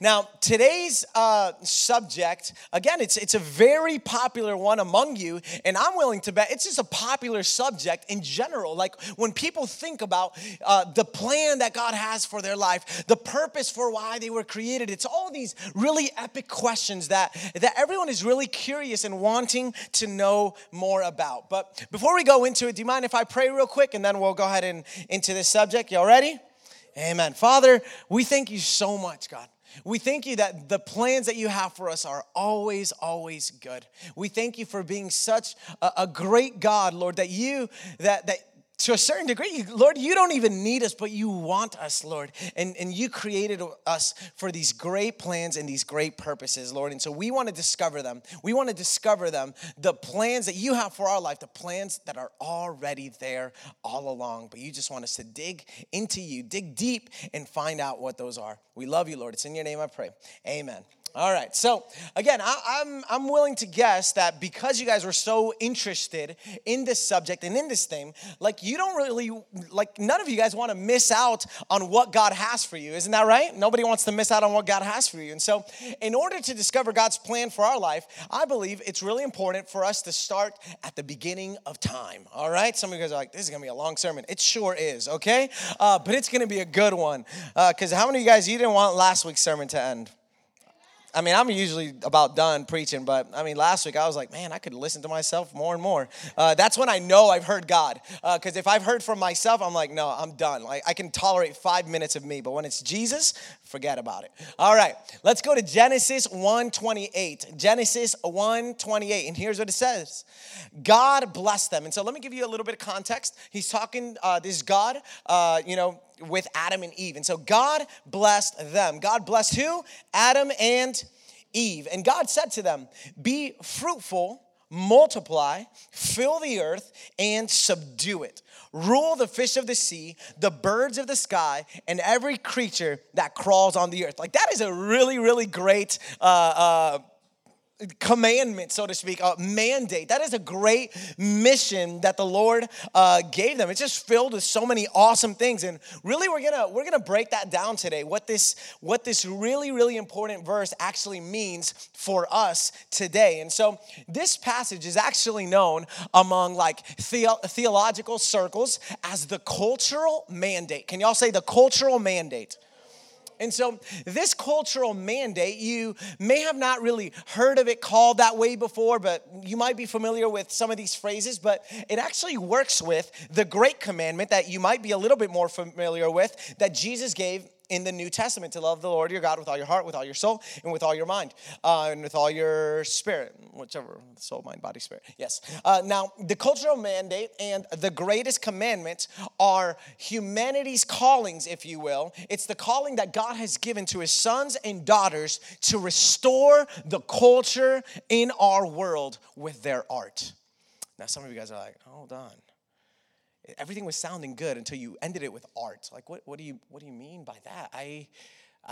Now, today's uh, subject, again, it's, it's a very popular one among you, and I'm willing to bet it's just a popular subject in general. Like when people think about uh, the plan that God has for their life, the purpose for why they were created, it's all these really epic questions that, that everyone is really curious and wanting to know more about. But before we go into it, do you mind if I pray real quick and then we'll go ahead and into this subject? Y'all ready? Amen. Father, we thank you so much, God. We thank you that the plans that you have for us are always, always good. We thank you for being such a, a great God, Lord, that you, that, that to a certain degree, Lord, you don't even need us, but you want us, Lord. And, and you created us for these great plans and these great purposes, Lord. And so we want to discover them. We want to discover them, the plans that you have for our life, the plans that are already there all along. But you just want us to dig into you, dig deep, and find out what those are. We love you, Lord. It's in your name I pray. Amen. All right. So again, I, am I'm, I'm willing to guess that because you guys were so interested in this subject and in this thing, like you don't really like none of you guys want to miss out on what God has for you. Isn't that right? Nobody wants to miss out on what God has for you. And so, in order to discover God's plan for our life, I believe it's really important for us to start at the beginning of time. All right. Some of you guys are like, "This is gonna be a long sermon." It sure is. Okay, uh, but it's gonna be a good one. Because uh, how many of you guys you didn't want last week's sermon to end? I mean, I'm usually about done preaching, but I mean, last week I was like, man, I could listen to myself more and more. Uh, that's when I know I've heard God. Because uh, if I've heard from myself, I'm like, no, I'm done. Like, I can tolerate five minutes of me, but when it's Jesus, forget about it. All right, let's go to Genesis 1:28. Genesis 1:28, and here's what it says: God blessed them. And so let me give you a little bit of context. He's talking. Uh, this God, uh, you know with Adam and Eve. And so God blessed them. God blessed who? Adam and Eve. And God said to them, Be fruitful, multiply, fill the earth, and subdue it. Rule the fish of the sea, the birds of the sky, and every creature that crawls on the earth. Like, that is a really, really great. Uh, uh, commandment, so to speak, a mandate. That is a great mission that the Lord uh, gave them. It's just filled with so many awesome things, and really, we're gonna we're gonna break that down today. What this what this really really important verse actually means for us today. And so, this passage is actually known among like the- theological circles as the cultural mandate. Can y'all say the cultural mandate? And so, this cultural mandate, you may have not really heard of it called that way before, but you might be familiar with some of these phrases. But it actually works with the great commandment that you might be a little bit more familiar with that Jesus gave in the New Testament to love the Lord your God with all your heart, with all your soul, and with all your mind, uh, and with all your spirit, whichever soul, mind, body, spirit. Yes. Uh, now, the cultural mandate and the greatest commandment are humanity's callings, if you will. It's the calling that God has given to his sons and daughters to restore the culture in our world with their art. Now, some of you guys are like, hold on everything was sounding good until you ended it with art. Like, what, what, do, you, what do you mean by that? I,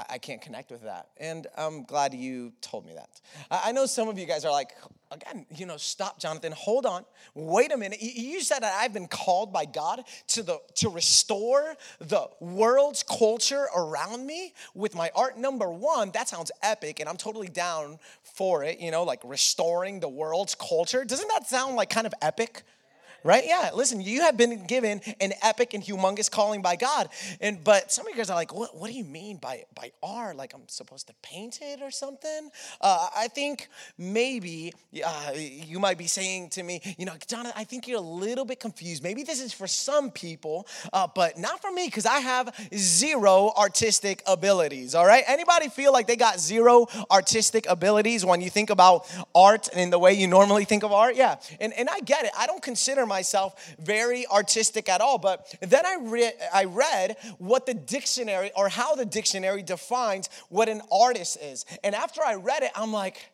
I can't connect with that. And I'm glad you told me that. I know some of you guys are like, again, you know, stop, Jonathan, hold on, wait a minute. You said that I've been called by God to, the, to restore the world's culture around me with my art. Number one, that sounds epic, and I'm totally down for it, you know, like restoring the world's culture. Doesn't that sound like kind of epic? Right? Yeah, listen, you have been given an epic and humongous calling by God. And but some of you guys are like, what, what do you mean by by art? Like I'm supposed to paint it or something? Uh, I think maybe uh, you might be saying to me, you know, Jonathan, I think you're a little bit confused. Maybe this is for some people, uh, but not for me because I have zero artistic abilities. All right, anybody feel like they got zero artistic abilities when you think about art and the way you normally think of art? Yeah, and and I get it. I don't consider myself very artistic at all. But then I, re- I read what the dictionary or how the dictionary defines what an artist is. And after I read it, I'm like,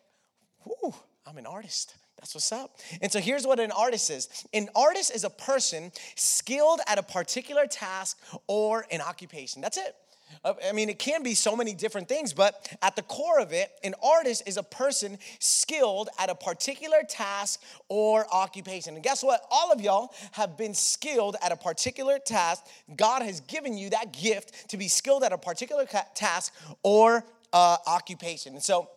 whoo, I'm an artist. That's what's up. And so here's what an artist is an artist is a person skilled at a particular task or an occupation. That's it. I mean, it can be so many different things, but at the core of it, an artist is a person skilled at a particular task or occupation. And guess what? All of y'all have been skilled at a particular task. God has given you that gift to be skilled at a particular task or uh, occupation. And so,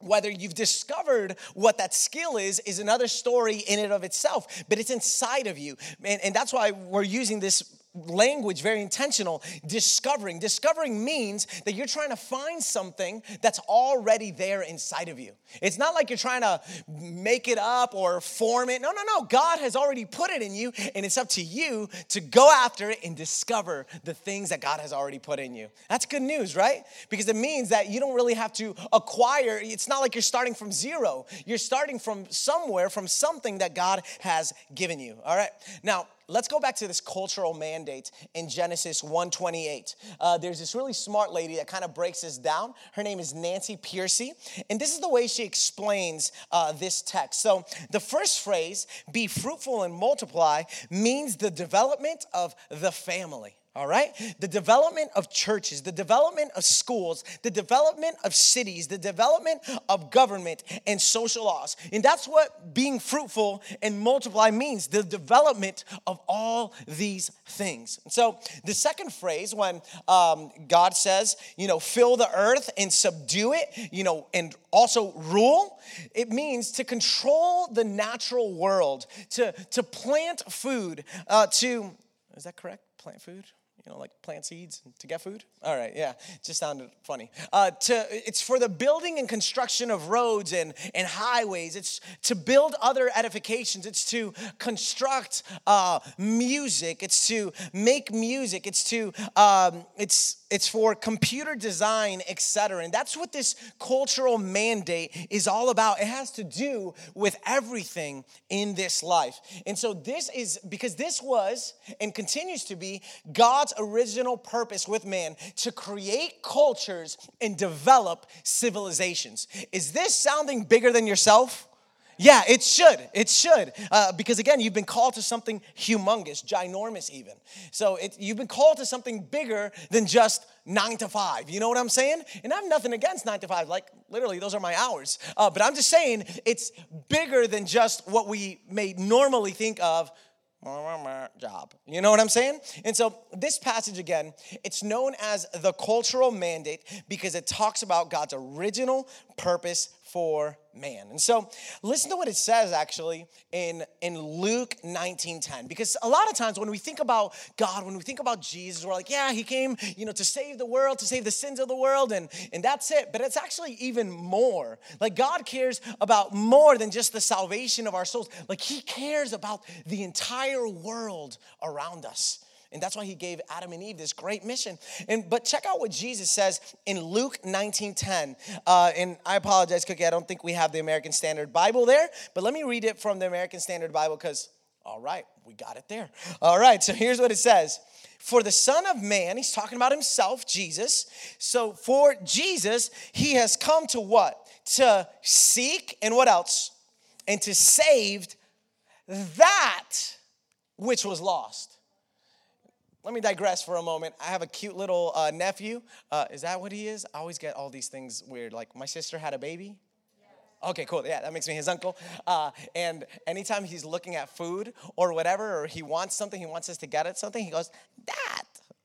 whether you've discovered what that skill is is another story in and of itself but it's inside of you and, and that's why we're using this language very intentional discovering. Discovering means that you're trying to find something that's already there inside of you. It's not like you're trying to make it up or form it. No no no. God has already put it in you and it's up to you to go after it and discover the things that god has already put in you. That's good news right? Because it means that you don't really have to acquire it's not like you're starting from zero. You're starting from somewhere from something that god has given you all right? Now let's go back to this cultural mandate in genesis 128 uh, there's this really smart lady that kind of breaks this down. Her name is nancy pearcey and this is the way she explains uh, this text. So the first phrase be fruitful and multiply means the development of the family all right? The development of churches, the development of schools, the development of cities, the development of government and social laws. And that's what being fruitful and multiply means the development of all these things. So the second phrase, when um, God says, you know, fill the earth and subdue it, you know, and also rule, it means to control the natural world, to, to plant food, uh, to, is that correct? Plant food? You know, like plant seeds to get food? All right, yeah, just sounded funny. Uh, to, it's for the building and construction of roads and, and highways. It's to build other edifications. It's to construct uh, music. It's to make music. It's to, um, it's, it's for computer design, etc. And that's what this cultural mandate is all about. It has to do with everything in this life. And so this is because this was and continues to be God's original purpose with man to create cultures and develop civilizations. Is this sounding bigger than yourself? Yeah, it should. It should. Uh, because again, you've been called to something humongous, ginormous even. So it, you've been called to something bigger than just nine to five. You know what I'm saying? And I have nothing against nine to five. Like, literally, those are my hours. Uh, but I'm just saying it's bigger than just what we may normally think of job. You know what I'm saying? And so this passage again, it's known as the cultural mandate because it talks about God's original purpose for man. And so listen to what it says actually in, in Luke 19:10. Because a lot of times when we think about God, when we think about Jesus, we're like, yeah, he came, you know, to save the world, to save the sins of the world, and, and that's it. But it's actually even more. Like God cares about more than just the salvation of our souls. Like he cares about the entire world around us. And that's why he gave Adam and Eve this great mission. And but check out what Jesus says in Luke 19 10. Uh, and I apologize, Cookie, I don't think we have the American Standard Bible there, but let me read it from the American Standard Bible because, all right, we got it there. All right, so here's what it says. For the Son of Man, he's talking about himself, Jesus. So for Jesus, he has come to what? To seek and what else? And to save that which was lost let me digress for a moment. I have a cute little uh, nephew. Uh, is that what he is? I always get all these things weird. Like my sister had a baby. Okay, cool. Yeah, that makes me his uncle. Uh, and anytime he's looking at food or whatever, or he wants something, he wants us to get it something, he goes, That.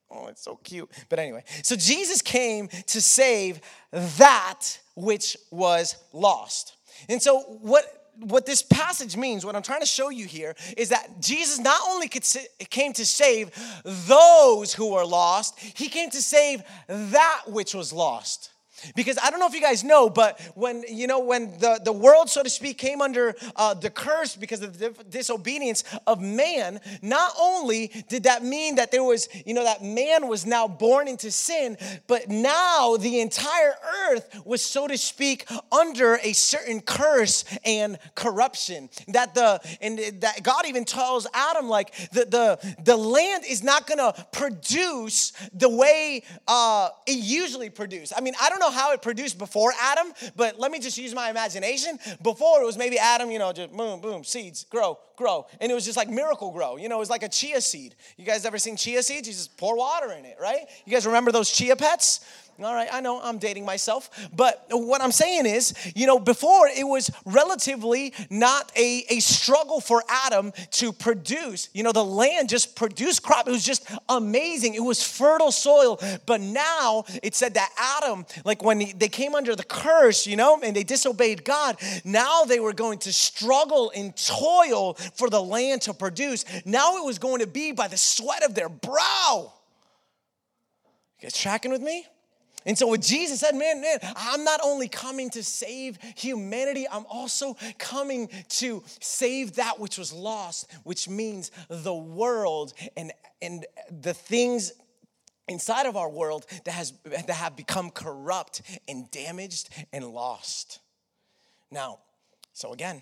Oh, it's so cute. But anyway, so Jesus came to save that which was lost. And so, what what this passage means, what I'm trying to show you here, is that Jesus not only came to save those who were lost, he came to save that which was lost. Because I don't know if you guys know, but when you know when the, the world, so to speak, came under uh, the curse because of the disobedience of man, not only did that mean that there was, you know, that man was now born into sin, but now the entire earth was, so to speak, under a certain curse and corruption. That the and that God even tells Adam, like the the, the land is not gonna produce the way uh, it usually produced. I mean, I don't know how it produced before Adam, but let me just use my imagination. Before it was maybe Adam, you know, just boom, boom, seeds, grow, grow. And it was just like miracle grow. You know, it was like a chia seed. You guys ever seen chia seeds? You just pour water in it, right? You guys remember those chia pets? All right, I know I'm dating myself, but what I'm saying is, you know, before it was relatively not a, a struggle for Adam to produce. You know, the land just produced crop. It was just amazing. It was fertile soil. But now it said that Adam, like when they came under the curse, you know, and they disobeyed God, now they were going to struggle and toil for the land to produce. Now it was going to be by the sweat of their brow. You guys tracking with me? And so, what Jesus said, man, man, I'm not only coming to save humanity, I'm also coming to save that which was lost, which means the world and, and the things inside of our world that, has, that have become corrupt and damaged and lost. Now, so again,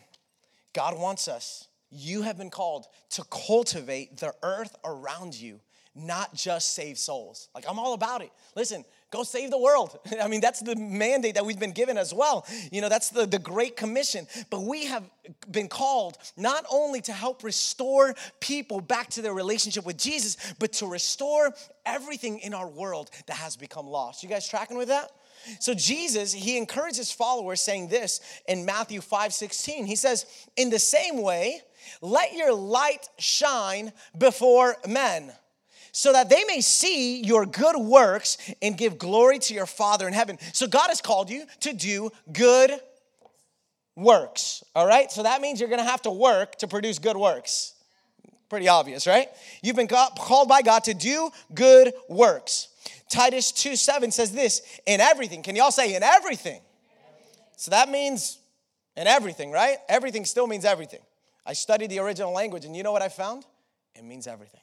God wants us, you have been called to cultivate the earth around you, not just save souls. Like, I'm all about it. Listen, go save the world. I mean, that's the mandate that we've been given as well. You know, that's the, the Great Commission. But we have been called not only to help restore people back to their relationship with Jesus, but to restore everything in our world that has become lost. You guys tracking with that? So Jesus, he encourages followers saying this in Matthew 5 16. He says, In the same way, let your light shine before men so that they may see your good works and give glory to your Father in heaven. So God has called you to do good works, all right? So that means you're gonna have to work to produce good works. Pretty obvious, right? You've been called by God to do good works. Titus 2 7 says this in everything. Can y'all say in everything? So that means in everything, right? Everything still means everything. I studied the original language, and you know what I found? It means everything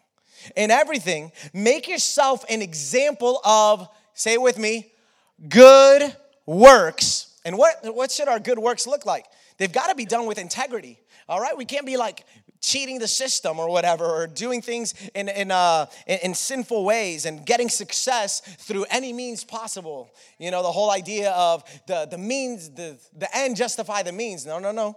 in everything, make yourself an example of, say it with me, good works. And what, what should our good works look like? They've got to be done with integrity. All right, we can't be like cheating the system or whatever, or doing things in in, uh, in, in sinful ways and getting success through any means possible. You know, the whole idea of the the means, the the end justify the means. No, no, no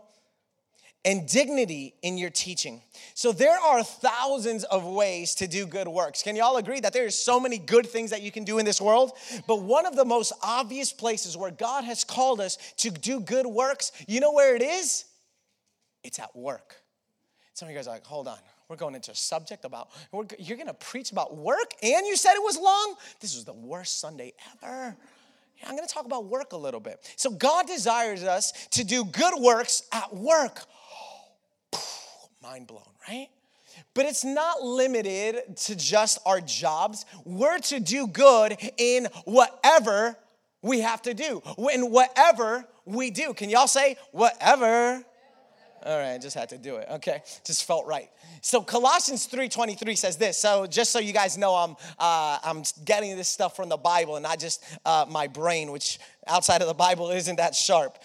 and dignity in your teaching. So there are thousands of ways to do good works. Can y'all agree that there's so many good things that you can do in this world? But one of the most obvious places where God has called us to do good works, you know where it is? It's at work. Some of you guys are like, hold on. We're going into a subject about, you're gonna preach about work and you said it was long? This was the worst Sunday ever. Yeah, I'm gonna talk about work a little bit. So, God desires us to do good works at work mind blown, right? But it's not limited to just our jobs. We're to do good in whatever we have to do, in whatever we do. Can y'all say whatever? All right, just had to do it. Okay, just felt right. So Colossians 3:23 says this. So just so you guys know, I'm uh, I'm getting this stuff from the Bible and not just uh, my brain, which outside of the Bible isn't that sharp.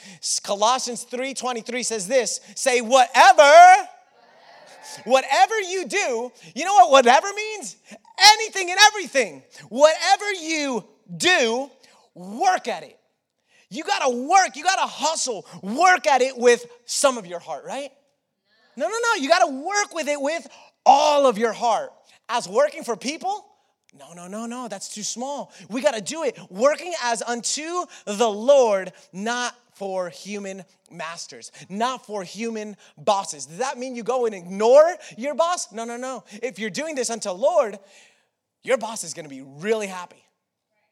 Colossians 3:23 says this. Say whatever Whatever you do, you know what whatever means? Anything and everything. Whatever you do, work at it. You gotta work, you gotta hustle, work at it with some of your heart, right? No, no, no. You gotta work with it with all of your heart. As working for people, no, no, no, no, that's too small. We got to do it working as unto the Lord, not for human masters, not for human bosses. Does that mean you go and ignore your boss? No, no, no. If you're doing this unto Lord, your boss is going to be really happy.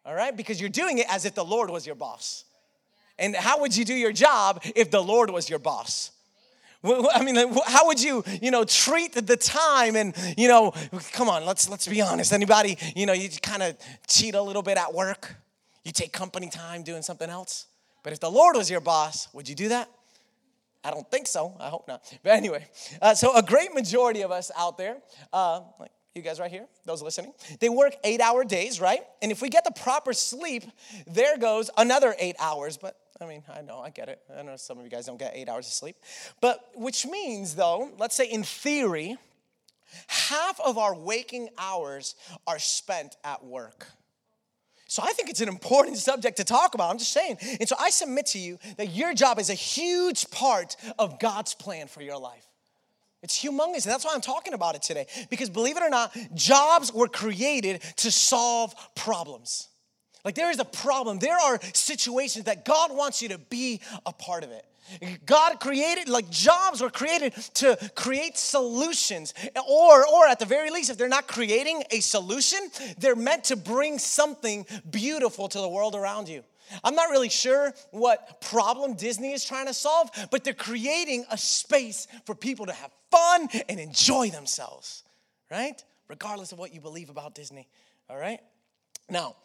All right? Because you're doing it as if the Lord was your boss. And how would you do your job if the Lord was your boss? I mean, how would you, you know, treat the time and, you know, come on, let's let's be honest. Anybody, you know, you kind of cheat a little bit at work. You take company time doing something else. But if the Lord was your boss, would you do that? I don't think so. I hope not. But anyway, uh, so a great majority of us out there, uh, like you guys right here, those listening, they work eight hour days, right? And if we get the proper sleep, there goes another eight hours. But I mean, I know, I get it. I know some of you guys don't get eight hours of sleep. But which means, though, let's say in theory, half of our waking hours are spent at work. So I think it's an important subject to talk about. I'm just saying. And so I submit to you that your job is a huge part of God's plan for your life. It's humongous. And that's why I'm talking about it today. Because believe it or not, jobs were created to solve problems. Like there is a problem. There are situations that God wants you to be a part of it. God created, like jobs were created to create solutions. Or, or at the very least, if they're not creating a solution, they're meant to bring something beautiful to the world around you. I'm not really sure what problem Disney is trying to solve, but they're creating a space for people to have fun and enjoy themselves, right? Regardless of what you believe about Disney, all right? Now,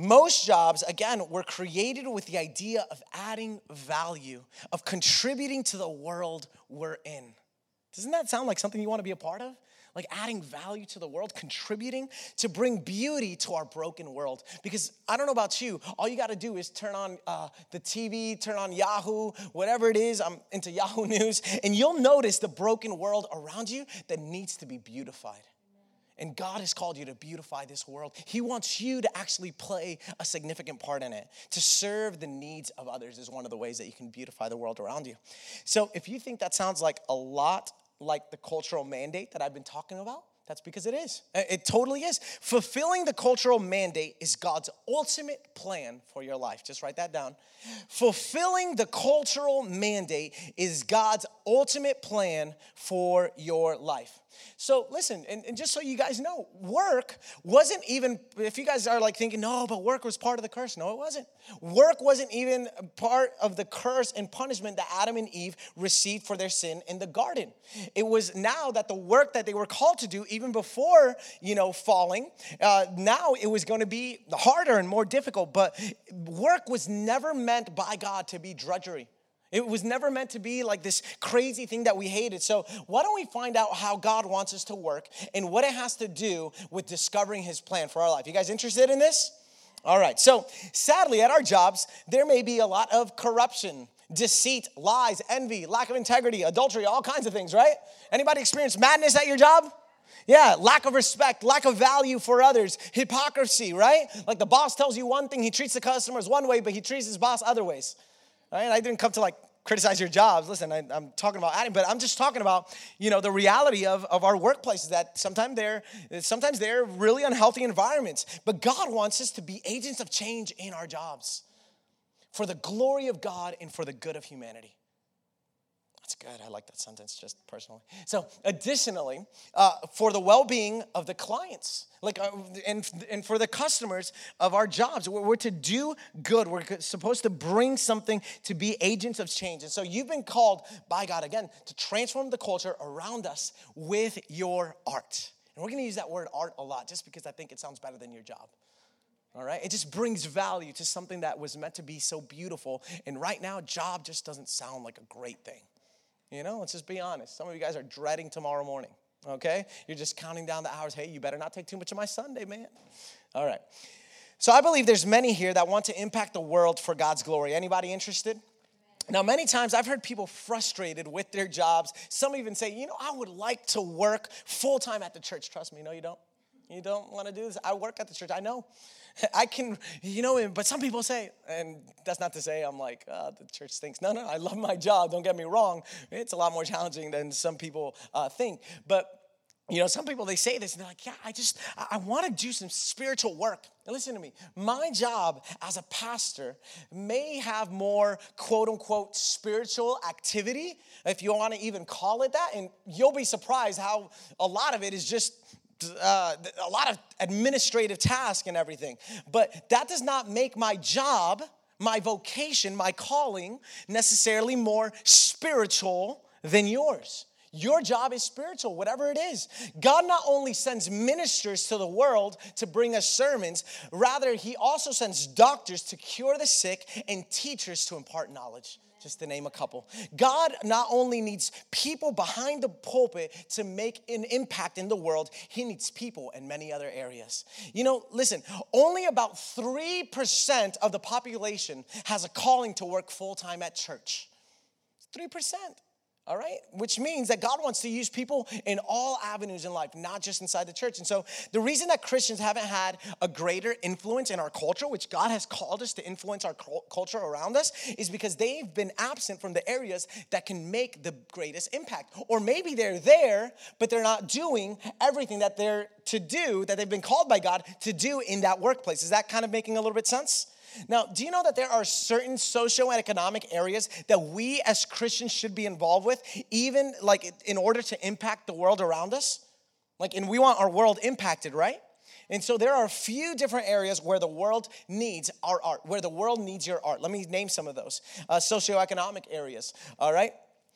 most jobs, again, were created with the idea of adding value, of contributing to the world we're in. Doesn't that sound like something you want to be a part of? Like adding value to the world, contributing to bring beauty to our broken world. Because I don't know about you, all you got to do is turn on uh, the TV, turn on Yahoo, whatever it is. I'm into Yahoo News, and you'll notice the broken world around you that needs to be beautified. And God has called you to beautify this world. He wants you to actually play a significant part in it. To serve the needs of others is one of the ways that you can beautify the world around you. So if you think that sounds like a lot like the cultural mandate that I've been talking about, that's because it is. Uh, it totally is. Fulfilling the cultural mandate is God's ultimate plan for your life. Just write that down. Fulfilling the cultural mandate is God's ultimate plan for your life. So listen, and, and, just so you guys know, work wasn't even, if you guys are like thinking, no, but work was part of the curse. No, it wasn't. Work wasn't even part of the curse and punishment that Adam and Eve received for their sin in the garden. It was now that the work that they were called to do, even before, you know, falling, uh, now it was going to be harder and more difficult. But work was never meant by God to be drudgery. It was never meant to be like this crazy thing that we hated. So, why don't we find out how God wants us to work and what it has to do with discovering His plan for our life? You guys interested in this? All right. So, sadly, at our jobs, there may be a lot of corruption, deceit, lies, envy, lack of integrity, adultery, all kinds of things, right? Anybody experience madness at your job? Yeah, lack of respect, lack of value for others, hypocrisy, right? Like the boss tells you one thing, he treats the customers one way, but he treats his boss other ways. Right? I didn't come to like criticize your jobs. Listen, I, am talking about adding, but I'm just talking about, you know, the reality of, of our workplaces that sometimes they're sometimes they're really unhealthy environments. But God wants us to be agents of change in our jobs for the glory of God and for the good of humanity. That's good. I like that sentence just personally. So, additionally, uh, for the well being of the clients, like, uh, and, and for the customers of our jobs, we're, we're to do good. We're supposed to bring something to be agents of change. And so, you've been called by God, again, to transform the culture around us with your art. And we're going to use that word art a lot just because I think it sounds better than your job. All right? It just brings value to something that was meant to be so beautiful. And right now, job just doesn't sound like a great thing. You know, let's just be honest. Some of you guys are dreading tomorrow morning, okay? You're just counting down the hours. Hey, you better not take too much of my Sunday, man. All right. So I believe there's many here that want to impact the world for God's glory. Anybody interested? Now, many times I've heard people frustrated with their jobs. Some even say, you know, I would like to work full time at the church. Trust me, no, you don't. You don't want to do this. I work at the church. I know. I can, you know, but some people say, and that's not to say I'm like, oh, the church stinks. No, no, I love my job. Don't get me wrong. It's a lot more challenging than some people uh, think. But you know, some people they say this and they're like, yeah, I just I, I want to do some spiritual work. Now listen to me. My job as a pastor may have more quote unquote spiritual activity, if you want to even call it that, and you'll be surprised how a lot of it is just uh, a lot of administrative tasks and everything. But that does not make my job, my vocation, my calling necessarily more spiritual than yours. Your job is spiritual, whatever it is. God not only sends ministers to the world to bring us sermons, rather, He also sends doctors to cure the sick and teachers to impart knowledge just to name a couple. God not only needs people behind the pulpit to make an impact in the world, He needs people in many other areas. You know, listen, only about 3% of the population has a calling to work full time at church. 3%. All right? Which means that God wants to use people in all avenues in life, not just inside the church. And so the reason that Christians haven't had a greater influence in our culture, which God has called us to influence our culture around us, is because they've been absent from the areas that can make the greatest impact. Or maybe they're there, but they're not doing everything that they're to do, that they've been called by God to do in that workplace. Is that kind of making a little bit sense? Now, do you know that there are certain socioeconomic areas that we as Christians should be involved with, even like in order to impact the world around us? Like, and we want our world impacted, right? And so there are a few different areas where the world needs our art, where the world needs your art. Let me name some of those uh, socioeconomic areas, all right?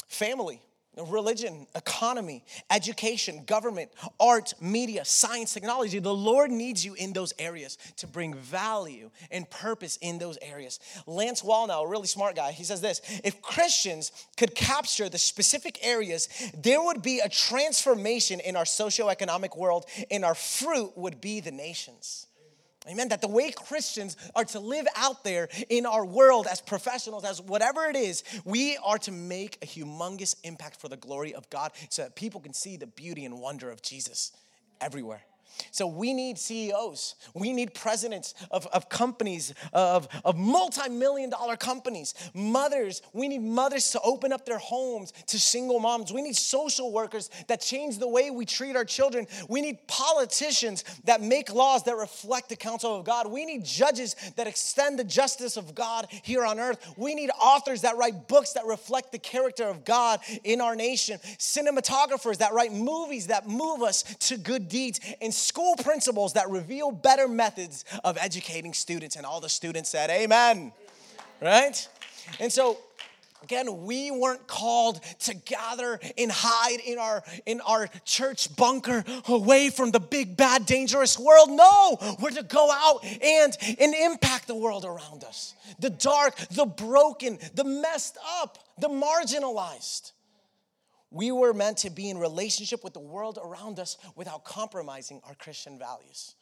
Family, religion, economy, education, government, art, media, science, technology. The Lord needs you in those areas to bring value and purpose in those areas. Lance Wallnau, a really smart guy, he says this if Christians could capture the specific areas, there would be a transformation in our socioeconomic world, and our fruit would be the nations. Amen. That the way Christians are to live out there in our world as professionals, as whatever it is, we are to make a humongous impact for the glory of God so that people can see the beauty and wonder of Jesus everywhere. So we need CEOs. We need presidents of, of companies, of, of multi-million dollar companies. Mothers, we need mothers to open up their homes to single moms. We need social workers that change the way we treat our children. We need politicians that make laws that reflect the counsel of God. We need judges that extend the justice of God here on earth. We need authors that write books that reflect the character of God in our nation. Cinematographers that write movies that move us to good deeds. And school principals that reveal better methods of educating students. And all the students said, Amen. Right? And so, again we weren't called to gather and hide in our in our church bunker away from the big bad dangerous world no we're to go out and and impact the world around us the dark the broken the messed up the marginalized we were meant to be in relationship with the world around us without compromising our Christian values.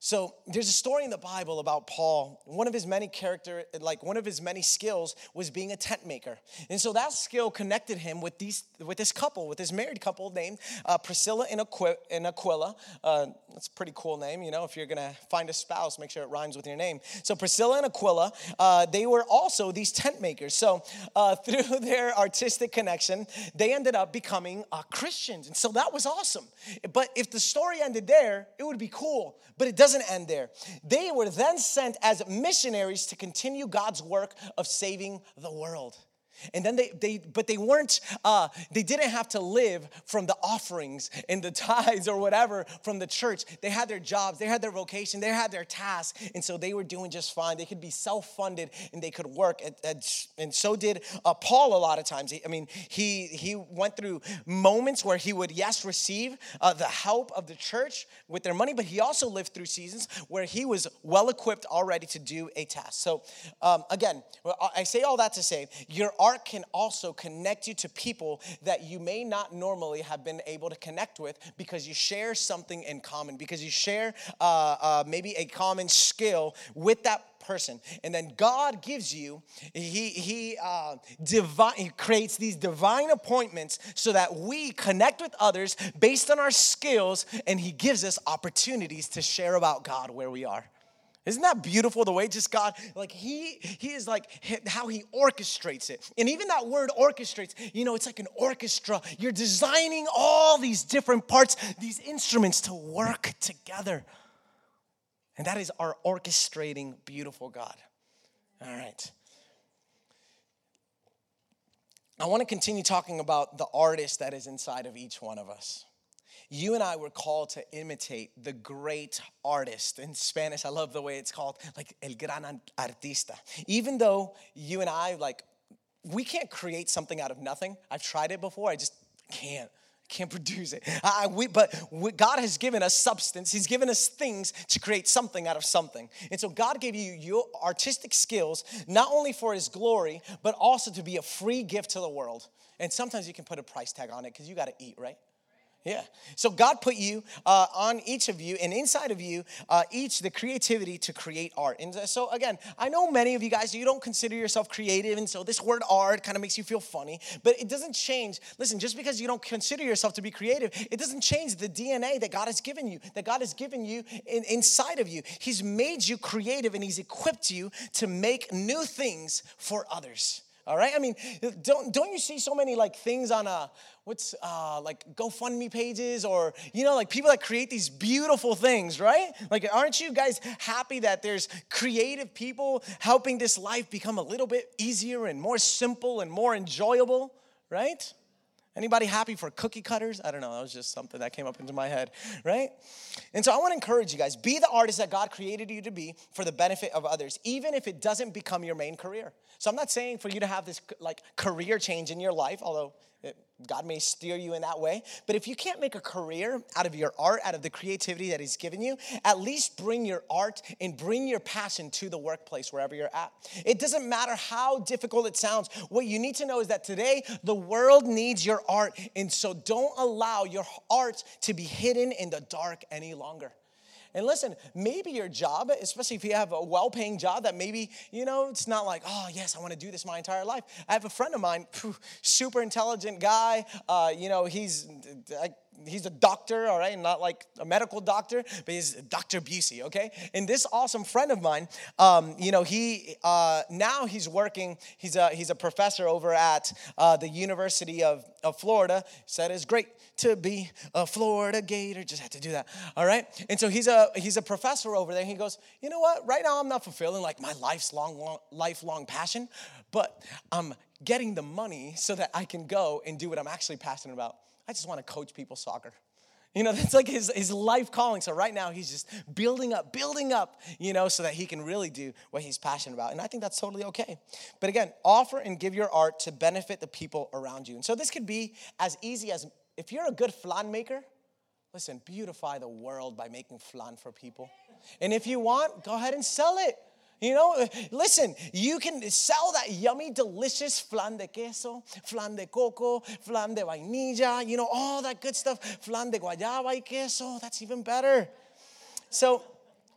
So there's a story in the Bible about Paul. One of his many character, like one of his many skills, was being a tent maker, and so that skill connected him with these, with this couple, with this married couple named uh, Priscilla and, Aquila. And Aquila. Uh, that's a pretty cool name, you know. If you're gonna find a spouse, make sure it rhymes with your name. So Priscilla and Aquila, uh, they were also these tent makers. So uh, through their artistic connection, they ended up becoming uh, Christians, and so that was awesome. But if the story ended there, it would be cool. But it doesn't doesn't end there. They were then sent as missionaries to continue God's work of saving the world. And then they, they but they weren't, uh, they didn't have to live from the offerings and the tithes or whatever from the church. They had their jobs, they had their vocation, they had their tasks, and so they were doing just fine. They could be self-funded and they could work. And, and, and so did uh, Paul a lot of times. I mean, he he went through moments where he would yes receive uh, the help of the church with their money, but he also lived through seasons where he was well equipped already to do a task. So um, again, I say all that to say your art can also connect you to people that you may not normally have been able to connect with because you share something in common, because you share uh, uh, maybe a common skill with that person. And then god gives you he he uh, he creates these divine appointments so that we connect with others based on our skills and he gives us opportunities to share about god where we are isn't that beautiful the way just God, like He He is like how He orchestrates it. And even that word orchestrates, you know, it's like an orchestra. You're designing all these different parts, these instruments to work together. And that is our orchestrating, beautiful God. All right. I want to continue talking about the artist that is inside of each one of us you and I were called to imitate the great artist. In Spanish, I love the way it's called, like el gran artista. Even though you and I, like, we can't create something out of nothing. I've tried it before, I just can't can't produce it. I, we, but we, God has given us substance. He's given us things to create something out of something. And so God gave you your artistic skills, not only for His glory, but also to be a free gift to the world. And sometimes you can put a price tag on it because you got to eat, right? Yeah. So God put you uh, on each of you and inside of you, uh, each the creativity to create art. And so again, I know many of you guys, you don't consider yourself creative. And so this word art kind of makes you feel funny, but it doesn't change. Listen, just because you don't consider yourself to be creative, it doesn't change the DNA that God has given you, that God has given you in, inside of you. He's made you creative and He's equipped you to make new things for others. All right. I mean, don't don't you see so many like things on a what's uh, like GoFundMe pages or you know like people that create these beautiful things, right? Like, aren't you guys happy that there's creative people helping this life become a little bit easier and more simple and more enjoyable, right? Anybody happy for cookie cutters? I don't know. That was just something that came up into my head, right? And so I want to encourage you guys be the artist that God created you to be for the benefit of others, even if it doesn't become your main career. So I'm not saying for you to have this like career change in your life, although it, God may steer you in that way. But if you can't make a career out of your art, out of the creativity that He's given you, at least bring your art and bring your passion to the workplace wherever you're at. It doesn't matter how difficult it sounds. What you need to know is that today the world needs your art. And so don't allow your art to be hidden in the dark any longer. And listen, maybe your job, especially if you have a well paying job that maybe, you know, it's not like, oh, yes, I want to do this my entire life. I have a friend of mine, super intelligent guy. Uh, you know, he's, I, he's a doctor, all right, not like a medical doctor, but he's Dr. Busey, okay? And this awesome friend of mine, um, you know, he uh, now he's working. He's a he's a professor over at uh, the University of, of Florida. He said it's great to be a Florida Gator. Just had to do that, all right? And so he's a he's a professor over there. He goes, you know what? Right now I'm not fulfilling like my life's long, long lifelong passion, but I'm getting the money so that I can go and do what I'm actually passionate about. I just want to coach people soccer. You know, that's like his, his life calling. So right now he's just building up, building up, you know, so that he can really do what he's passionate about. And I think that's totally okay. But again, offer and give your art to benefit the people around you. And so this could be as easy as if you're a good flan maker, listen, beautify the world by making flan for people. And if you want, go ahead and sell it. You know, listen, you can sell that yummy, delicious flan de queso, flan de coco, flan de vainilla, you know, all that good stuff, flan de guayaba y queso, that's even better. So,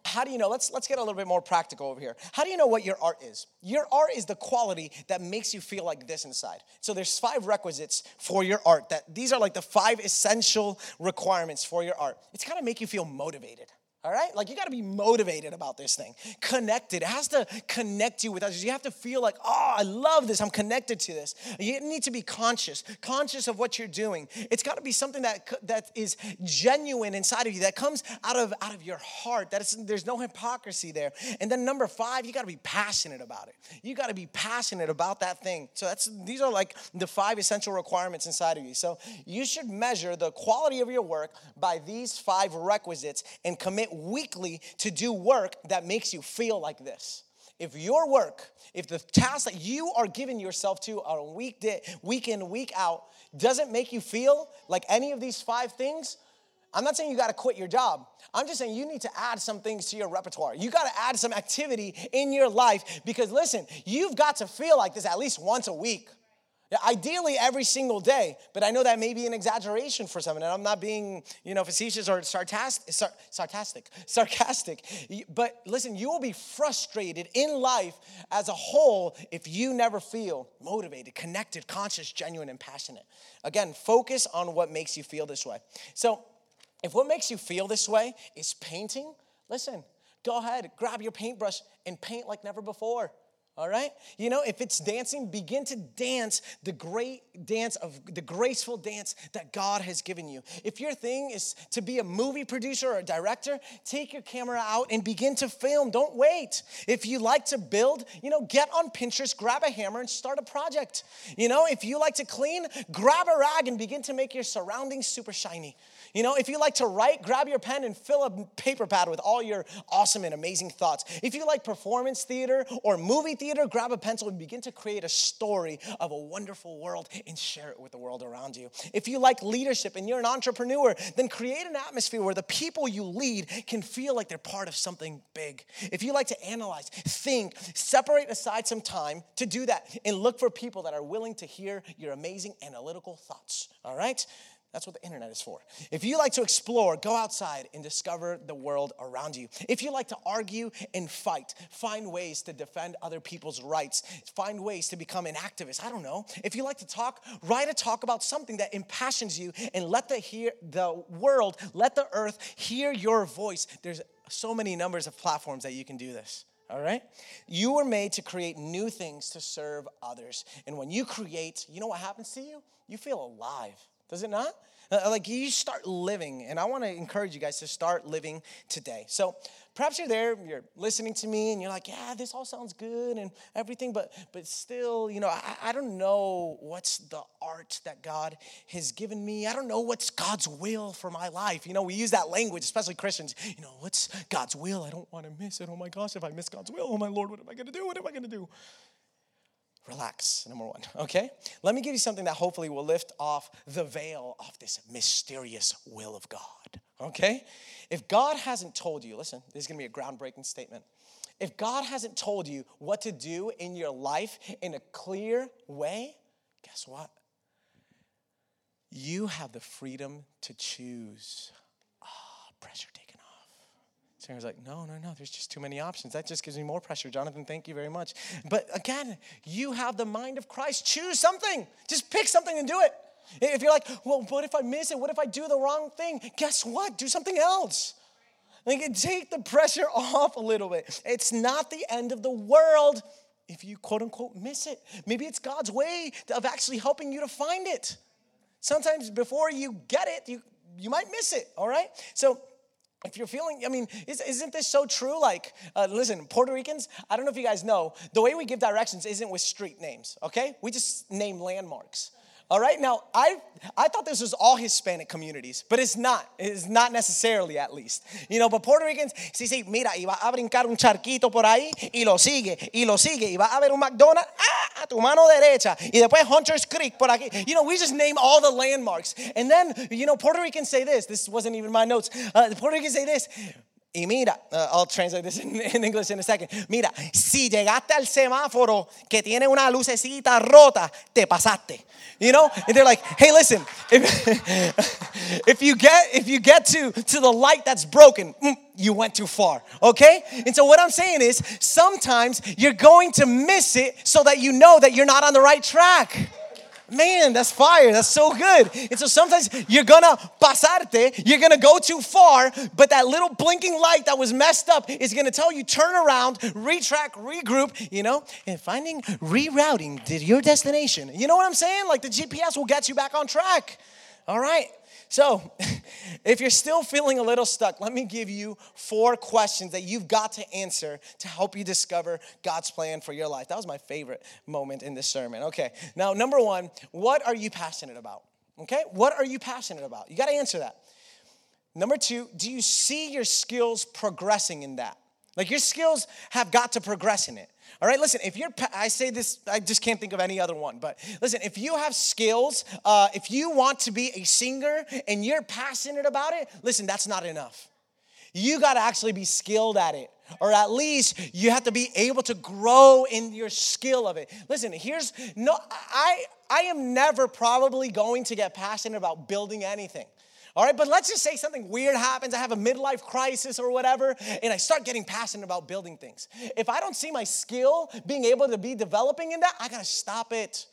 how do you know? Let's let's get a little bit more practical over here. How do you know what your art is? Your art is the quality that makes you feel like this inside. So there's five requisites for your art that these are like the five essential requirements for your art. It's got to make you feel motivated. All right? Like you got to be motivated about this thing. Connected. It has to connect you with others. You have to feel like, "Oh, I love this. I'm connected to this." You need to be conscious, conscious of what you're doing. It's got to be something that that is genuine inside of you that comes out of out of your heart. That is, there's no hypocrisy there. And then number 5, you got to be passionate about it. You got to be passionate about that thing. So that's these are like the five essential requirements inside of you. So you should measure the quality of your work by these five requisites and commit weekly to do work that makes you feel like this. If your work, if the task that you are giving yourself to on week day, week in, week out, doesn't make you feel like any of these five things, I'm not saying you got to quit your job. I'm just saying you need to add some things to your repertoire. You got to add some activity in your life because listen, you've got to feel like this at least once a week. Ideally, every single day, but I know that may be an exaggeration for some, and I'm not being, you know, facetious or sarcastic, sarcastic, sarcastic. But listen, you will be frustrated in life as a whole if you never feel motivated, connected, conscious, genuine, and passionate. Again, focus on what makes you feel this way. So, if what makes you feel this way is painting, listen, go ahead, grab your paintbrush and paint like never before all right? You know, if it's dancing, begin to dance the great dance of the graceful dance that God has given you. If your thing is to be a movie producer or a director, take your camera out and begin to film. Don't wait. If you like to build, you know, get on Pinterest, grab a hammer and start a project. You know, if you like to clean, grab a rag and begin to make your surroundings super shiny. You know, if you like to write, grab your pen and fill a paper pad with all your awesome and amazing thoughts. If you like performance theater or movie theater, grab a pencil and begin to create a story of a wonderful world and share it with the world around you. If you like leadership and you're an entrepreneur, then create an atmosphere where the people you lead can feel like they're part of something big. If you like to analyze, think, separate aside some time to do that and look for people that are willing to hear your amazing analytical thoughts. All right? That's what the internet is for. If you like to explore, go outside and discover the world around you. If you like to argue and fight, find ways to defend other people's rights, find ways to become an activist. I don't know. If you like to talk, write a talk about something that impassions you and let the hear the world, let the earth hear your voice. There's so many numbers of platforms that you can do this. All right? You were made to create new things to serve others. And when you create, you know what happens to you? You feel alive. Does it not? Uh, like you start living, and I want to encourage you guys to start living today. So perhaps you're there, you're listening to me, and you're like, "Yeah, this all sounds good and everything," but but still, you know, I, I don't know what's the art that God has given me. I don't know what's God's will for my life. You know, we use that language, especially Christians. You know, what's God's will? I don't want to miss it. Oh my gosh, if I miss God's will, oh my Lord, what am I going to do? What am I going to do? Relax, number one, okay? Let me give you something that hopefully will lift off the veil of this mysterious will of God, okay? If God hasn't told you, listen, this is gonna be a groundbreaking statement. If God hasn't told you what to do in your life in a clear way, guess what? You have the freedom to choose. Ah, oh, pressure taken Sarah's like, no, no, no, there's just too many options. That just gives me more pressure. Jonathan, thank you very much. But again, you have the mind of Christ. Choose something. Just pick something and do it. If you're like, well, what if I miss it? What if I do the wrong thing? Guess what? Do something else. Like, take the pressure off a little bit. It's not the end of the world if you quote unquote miss it. Maybe it's God's way of actually helping you to find it. Sometimes before you get it, you, you might miss it, all right? So if you're feeling, I mean, isn't this so true? Like, uh, listen, Puerto Ricans, I don't know if you guys know, the way we give directions isn't with street names, okay? We just name landmarks. All right, now I I thought this was all Hispanic communities, but it's not. It's not necessarily, at least. You know, but Puerto Ricans, sí, sí, mira, va a brincar un charquito por ahí y lo sigue, y lo sigue, y va a ver un McDonald's ah, a tu mano derecha, y después Hunter's Creek por aquí. You know, we just name all the landmarks. And then, you know, Puerto Ricans say this. This wasn't even my notes. Uh, Puerto Ricans say this. Y mira, uh, I'll translate this in, in, English in a second. Mira, si llegaste al semáforo que tiene una lucecita rota, te pasaste. You know? And they're like, hey, listen, if, if you get if you get to, to the light that's broken, mm, you went too far. Okay? And so what I'm saying is sometimes you're going to miss it so that you know that you're not on the right track. Man, that's fire. That's so good. And so sometimes you're gonna pasarte, you're gonna go too far, but that little blinking light that was messed up is gonna tell you turn around, retrack, regroup, you know, and finding rerouting to your destination. You know what I'm saying? Like the GPS will get you back on track. All right. So, if you're still feeling a little stuck, let me give you four questions that you've got to answer to help you discover God's plan for your life. That was my favorite moment in this sermon. Okay, now, number one, what are you passionate about? Okay, what are you passionate about? You got to answer that. Number two, do you see your skills progressing in that? Like your skills have got to progress in it. All right, listen, if you're, I say this, I just can't think of any other one, but listen, if you have skills, uh, if you want to be a singer and you're passionate about it, listen, that's not enough. You got to actually be skilled at it or at least you have to be able to grow in your skill of it. Listen, here's no I I am never probably going to get passionate about building anything. All right, but let's just say something weird happens. I have a midlife crisis or whatever, and I start getting passionate about building things. If I don't see my skill being able to be developing in that, I gotta stop it.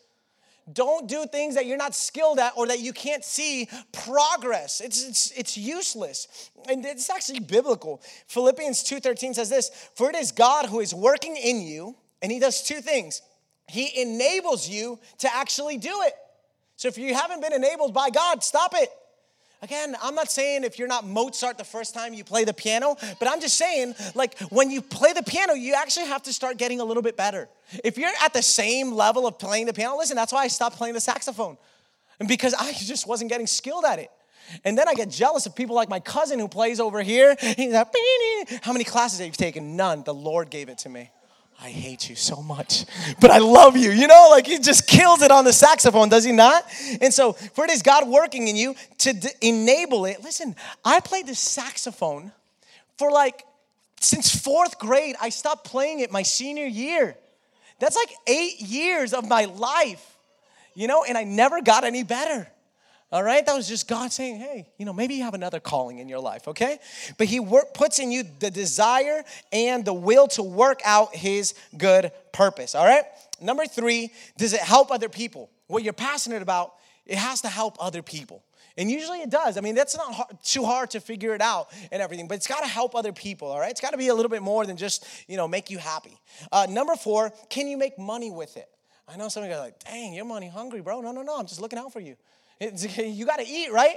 Don't do things that you're not skilled at or that you can't see progress. It's, it's, it's useless. And it's actually biblical. Philippians 2:13 says this: For it is God who is working in you, and he does two things. He enables you to actually do it. So if you haven't been enabled by God, stop it. Again, I'm not saying if you're not Mozart the first time you play the piano, but I'm just saying, like, when you play the piano, you actually have to start getting a little bit better. If you're at the same level of playing the piano, listen, that's why I stopped playing the saxophone. And because I just wasn't getting skilled at it. And then I get jealous of people like my cousin who plays over here. He's like, how many classes have you taken? None. The Lord gave it to me. I hate you so much, but I love you. You know, like he just kills it on the saxophone, does he not? And so, for it is God working in you to d- enable it. Listen, I played the saxophone for like since fourth grade. I stopped playing it my senior year. That's like eight years of my life, you know, and I never got any better. All right, that was just God saying, hey, you know, maybe you have another calling in your life, okay? But He work, puts in you the desire and the will to work out His good purpose, all right? Number three, does it help other people? What you're passionate about, it has to help other people. And usually it does. I mean, that's not hard, too hard to figure it out and everything, but it's got to help other people, all right? It's got to be a little bit more than just, you know, make you happy. Uh, number four, can you make money with it? I know some of you are like, dang, you're money hungry, bro. No, no, no, I'm just looking out for you. You got to eat, right?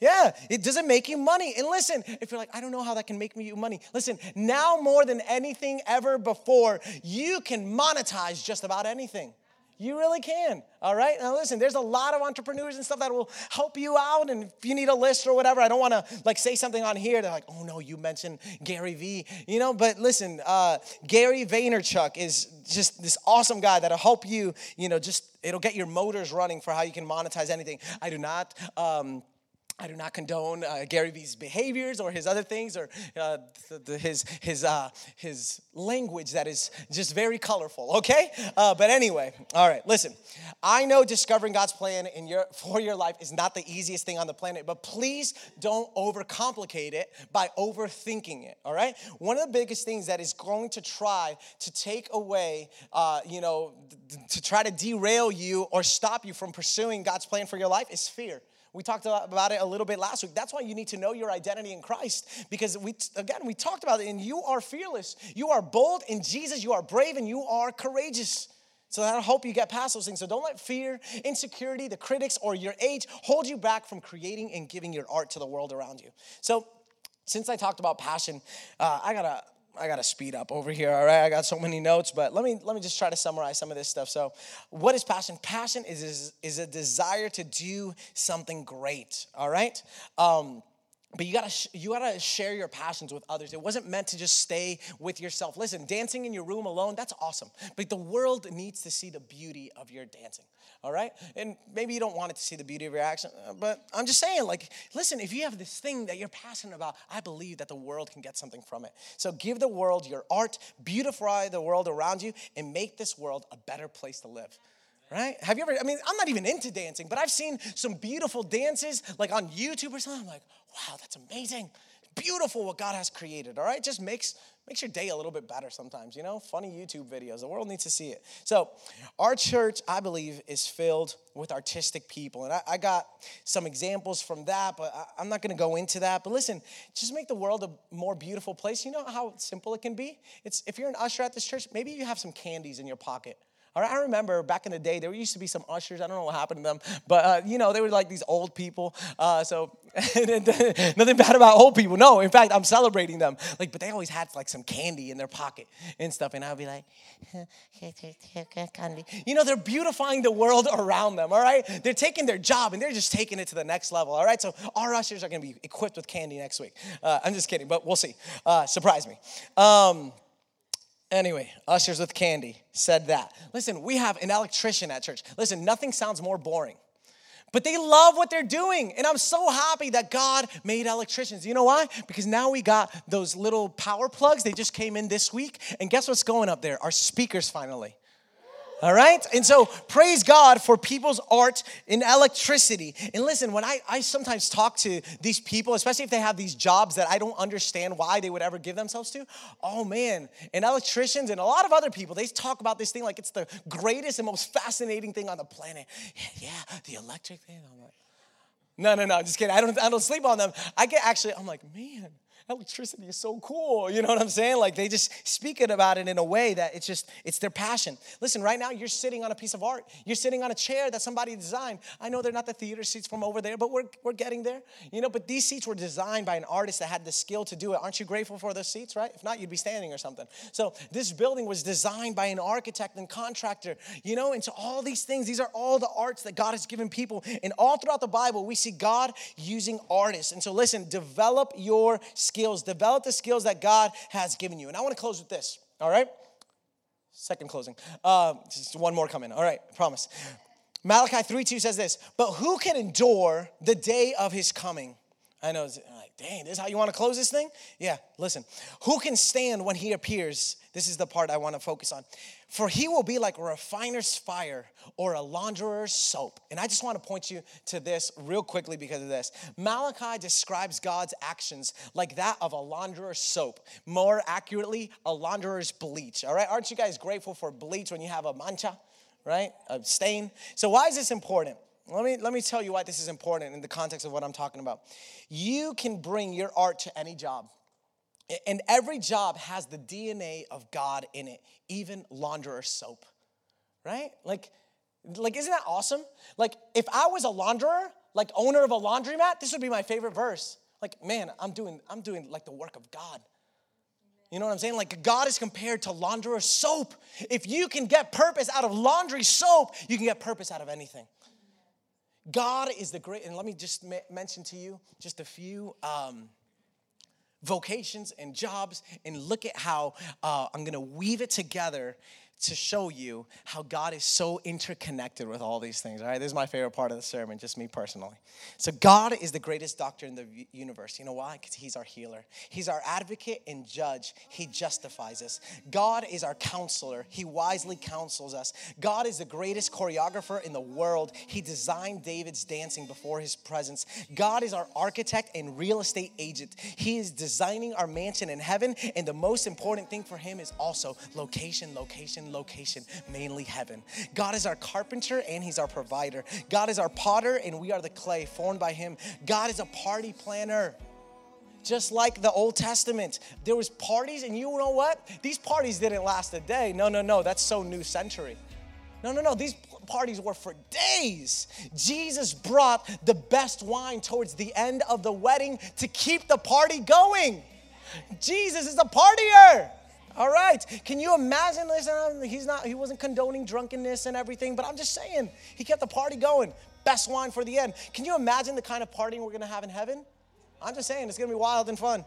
Yeah, it doesn't make you money. And listen, if you're like, I don't know how that can make me money, listen, now more than anything ever before, you can monetize just about anything. You really can. All right. Now listen, there's a lot of entrepreneurs and stuff that will help you out. And if you need a list or whatever, I don't want to like say something on here. They're like, oh no, you mentioned Gary Vee, you know. But listen, uh, Gary Vaynerchuk is just this awesome guy that'll help you. You know, just it'll get your motors running for how you can monetize anything. I do not. Um, I do not condone uh, Gary Vee's behaviors or his other things or uh, his, his, uh, his language that is just very colorful, okay? Uh, but anyway, all right, listen. I know discovering God's plan in your, for your life is not the easiest thing on the planet, but please don't overcomplicate it by overthinking it, all right? One of the biggest things that is going to try to take away, uh, you know, to try to derail you or stop you from pursuing God's plan for your life is fear. We talked about it a little bit last week. That's why you need to know your identity in Christ because we again we talked about it and you are fearless. You are bold in Jesus, you are brave and you are courageous. So that'll help you get past those things. So don't let fear, insecurity, the critics, or your age hold you back from creating and giving your art to the world around you. So since I talked about passion, uh, I gotta I gotta speed up over here. All right, I got so many notes, but let me let me just try to summarize some of this stuff. So, what is passion? Passion is is, is a desire to do something great. All right. Um, but you gotta you gotta share your passions with others. It wasn't meant to just stay with yourself. Listen dancing in your room alone that's awesome. But the world needs to see the beauty of your dancing all right? And maybe you don't want it to see the beauty of your action uh, but i'm just saying like listen if you have this thing that you're passionate about i believe that the world can get something from it. So give the world your art beautify the world around you and make this world a better place to live right? Have you ever, I mean, I'm not even into dancing, but I've seen some beautiful dances like on YouTube or something. I'm like, wow, that's amazing. Beautiful what God has created, all right? Just makes makes your day a little bit better sometimes, you know? Funny YouTube videos. The world needs to see it. So, our church, I believe, is filled with artistic people. And I, I got some examples from that, but I, I'm not gonna go into that. But listen, just make the world a more beautiful place. You know how simple it can be? It's if you're an usher at this church, maybe you have some candies in your pocket right, I remember back in the day, there used to be some ushers. I don't know what happened to them, but uh, you know, they were like these old people. Uh, so nothing bad about old people. No, in fact, I'm celebrating them. Like, but they always had like some candy in their pocket and stuff, and I'll be like, candy. You know, they're beautifying the world around them. All right, they're taking their job and they're just taking it to the next level. All right, so our ushers are going to be equipped with candy next week. Uh, I'm just kidding, but we'll see. Uh, surprise me. Um, Anyway, ushers with candy said that. Listen, we have an electrician at church. Listen, nothing sounds more boring. But they love what they're doing. And I'm so happy that God made electricians. You know why? Because now we got those little power plugs. They just came in this week. And guess what's going up there? Our speakers finally. All right? And so praise God for people's art in electricity. And listen, when I, I sometimes talk to these people, especially if they have these jobs that I don't understand why they would ever give themselves to, oh man, and electricians and a lot of other people, they talk about this thing like it's the greatest and most fascinating thing on the planet. Yeah, yeah the electric thing. I'm like, no, no, no, just kidding. I don't, I don't sleep on them. I get actually, I'm like, man, electricity is so cool. You know what I'm saying? Like they just speak it about it in a way that it's just, it's their passion. Listen, right now you're sitting on a piece of art. You're sitting on a chair that somebody designed. I know they're not the theater seats from over there, but we're, we're getting there. You know, but these seats were designed by an artist that had the skill to do it. Aren't you grateful for those seats, right? If not, you'd be standing or something. So this building was designed by an architect and contractor, you know, and so all these things, these are all the arts that God has given people. And all throughout the Bible, we see God using artists. And so listen, develop your skills, develop the skills that God has given you. And I want to close with this, all right? Second closing. Uh, just one more coming. All right, I promise. Malachi 3 2 says this, but who can endure the day of his coming? I know, like, dang, this is how you want to close this thing? Yeah, listen. Who can stand when he appears? This is the part I want to focus on. For he will be like a refiner's fire or a launderer's soap. And I just want to point you to this real quickly because of this. Malachi describes God's actions like that of a launderer's soap. More accurately, a launderer's bleach. All right? Aren't you guys grateful for bleach when you have a mancha, right? A stain. So, why is this important? Let me, let me tell you why this is important in the context of what I'm talking about. You can bring your art to any job. And every job has the DNA of God in it, even launderer soap, right? Like, like, isn't that awesome? Like, if I was a launderer, like owner of a laundromat, this would be my favorite verse. Like, man, I'm doing, I'm doing like the work of God. You know what I'm saying? Like God is compared to launderer soap. If you can get purpose out of laundry soap, you can get purpose out of anything. God is the great, and let me just mention to you just a few um, vocations and jobs and look at how uh, I'm gonna weave it together to show you how God is so interconnected with all these things. All right, this is my favorite part of the sermon, just me personally. So, God is the greatest doctor in the universe. You know why? Because He's our healer, He's our advocate and judge. He justifies us. God is our counselor, He wisely counsels us. God is the greatest choreographer in the world. He designed David's dancing before His presence. God is our architect and real estate agent. He is designing our mansion in heaven, and the most important thing for Him is also location, location, location, mainly heaven. God is our carpenter and He's our provider. God is our potter and we are the clay formed by Him. God is a party planner. Just like the old testament there was parties and you know what? These parties didn't last a day. No no no that's so new century. No no no these parties were for days. Jesus brought the best wine towards the end of the wedding to keep the party going. Jesus is a partier all right. Can you imagine? Listen, he's not. He wasn't condoning drunkenness and everything, but I'm just saying he kept the party going. Best wine for the end. Can you imagine the kind of partying we're gonna have in heaven? I'm just saying it's gonna be wild and fun,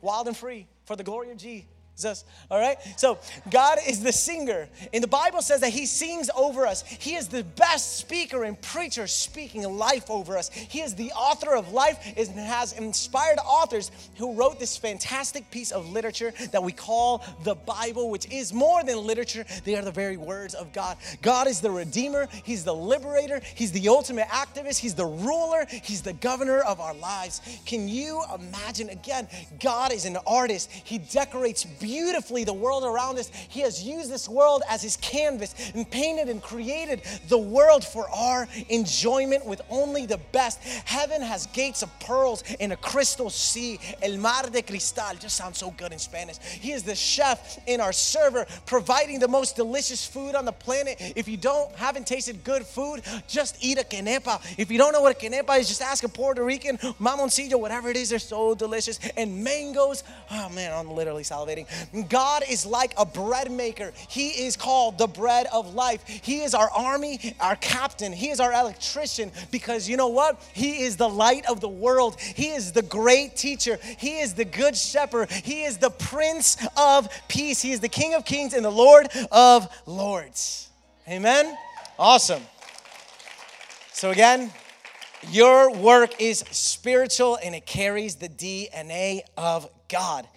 wild and free for the glory of G. Jesus. All right? So God is the singer. And the Bible says that He sings over us. He is the best speaker and preacher speaking life over us. He is the author of life and has inspired authors who wrote this fantastic piece of literature that we call the Bible, which is more than literature. They are the very words of God. God is the Redeemer, He's the liberator, He's the ultimate activist, He's the ruler, He's the governor of our lives. Can you imagine? Again, God is an artist. He decorates beautifully the world around us. He has used this world as his canvas and painted and created the world for our enjoyment with only the best. Heaven has gates of pearls and a crystal sea. El mar de cristal just sounds so good in Spanish. He is the chef and our server, providing the most delicious food on the planet. If you don't haven't tasted good food, just eat a quenepa. If you don't know what a quenepa is, just ask a Puerto Rican, mamoncillo, whatever it is. They're so delicious. And mangoes, oh man, I'm literally salivating. God is like a bread maker. He is called the bread of life. He is our army, our captain. He is our electrician because you know what? He is the light of the world. He is the great teacher. He is the good shepherd. He is the prince of peace. He is the king of kings and the lord of lords. Amen. Awesome. So again, your work is spiritual and it carries the DNA of God.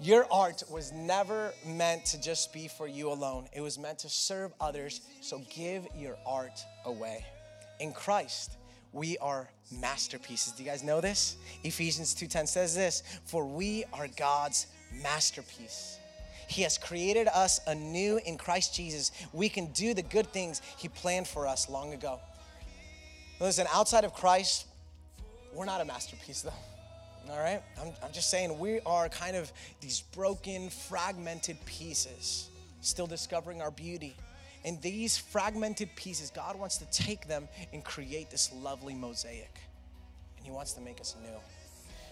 Your art was never meant to just be for you alone. It was meant to serve others. So give your art away. In Christ, we are masterpieces. Do you guys know this? Ephesians 2:10 says this, "For we are God's masterpiece." He has created us anew in Christ Jesus. We can do the good things he planned for us long ago. Listen, outside of Christ, we're not a masterpiece though all right? I'm, I'm just saying we are kind of these broken, fragmented pieces, still discovering our beauty. And these fragmented pieces, God wants to take them and create this lovely mosaic. And He wants to make us new.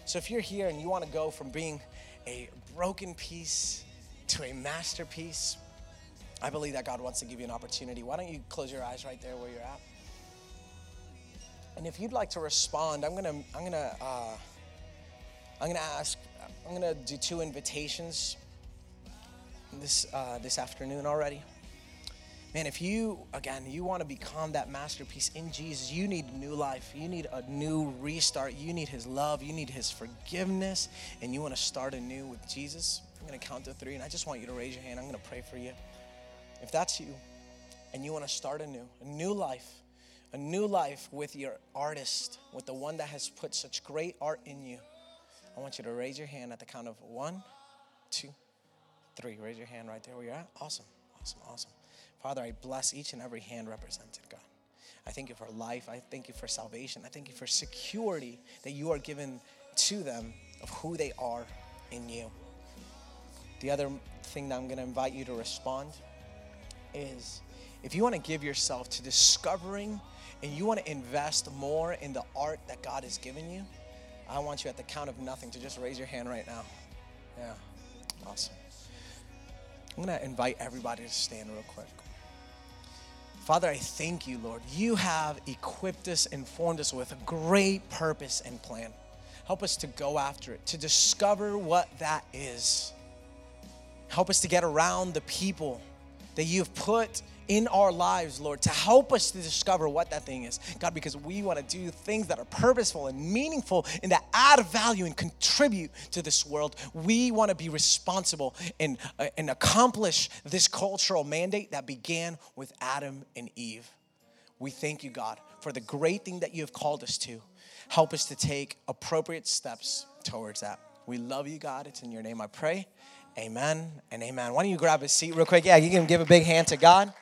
So if you're here and you want to go from being a broken piece to a masterpiece, I believe that God wants to give you an opportunity. Why don't you close your eyes right there where you're at? And if you'd like to respond, I'm gonna, I'm gonna. Uh, I'm to ask, I'm to do two invitations this, uh, this afternoon already. Man, if you, again, you want to become that masterpiece in Jesus, you need new life. You need a new restart. You need His love. You need His forgiveness. And you want to start anew with Jesus. I'm to count to three, and I just want you to raise your hand. I'm to pray for you. if that's you and you want to start anew, a new life, a new life with your artist, with the one that has put such great art in you, I want you to raise your hand at the count of one, two, three. Raise your hand right there where you're at. Awesome, awesome, awesome. Father, I bless each and every hand represented, God. I thank you for life. I thank you for salvation. I thank you for security that you are given to them of who they are in you. The other thing that I'm going to invite you to respond is if you want to give yourself to discovering and you want to invest more in the art that God has given you, I want you at the count of nothing to just raise your hand right now. Yeah, awesome. I'm going to invite everybody to stand real quick. Father, I thank you, Lord. You have equipped us informed us with a great purpose and plan. Help us to go after it, to discover what that is. Help us to get around the people that you've put in our lives, Lord, to help us to discover what that thing is. God, because we want to do things that are purposeful and meaningful and that add value and contribute to this world. We want to be responsible and, uh, and accomplish this cultural mandate that began with Adam and Eve. We thank you, God, for the great thing that you have called us to. Help us to take appropriate steps towards that. We love you, God. It's in your name I pray. Amen and amen. Why don't you grab a seat real quick? Yeah, you can give a big hand to God.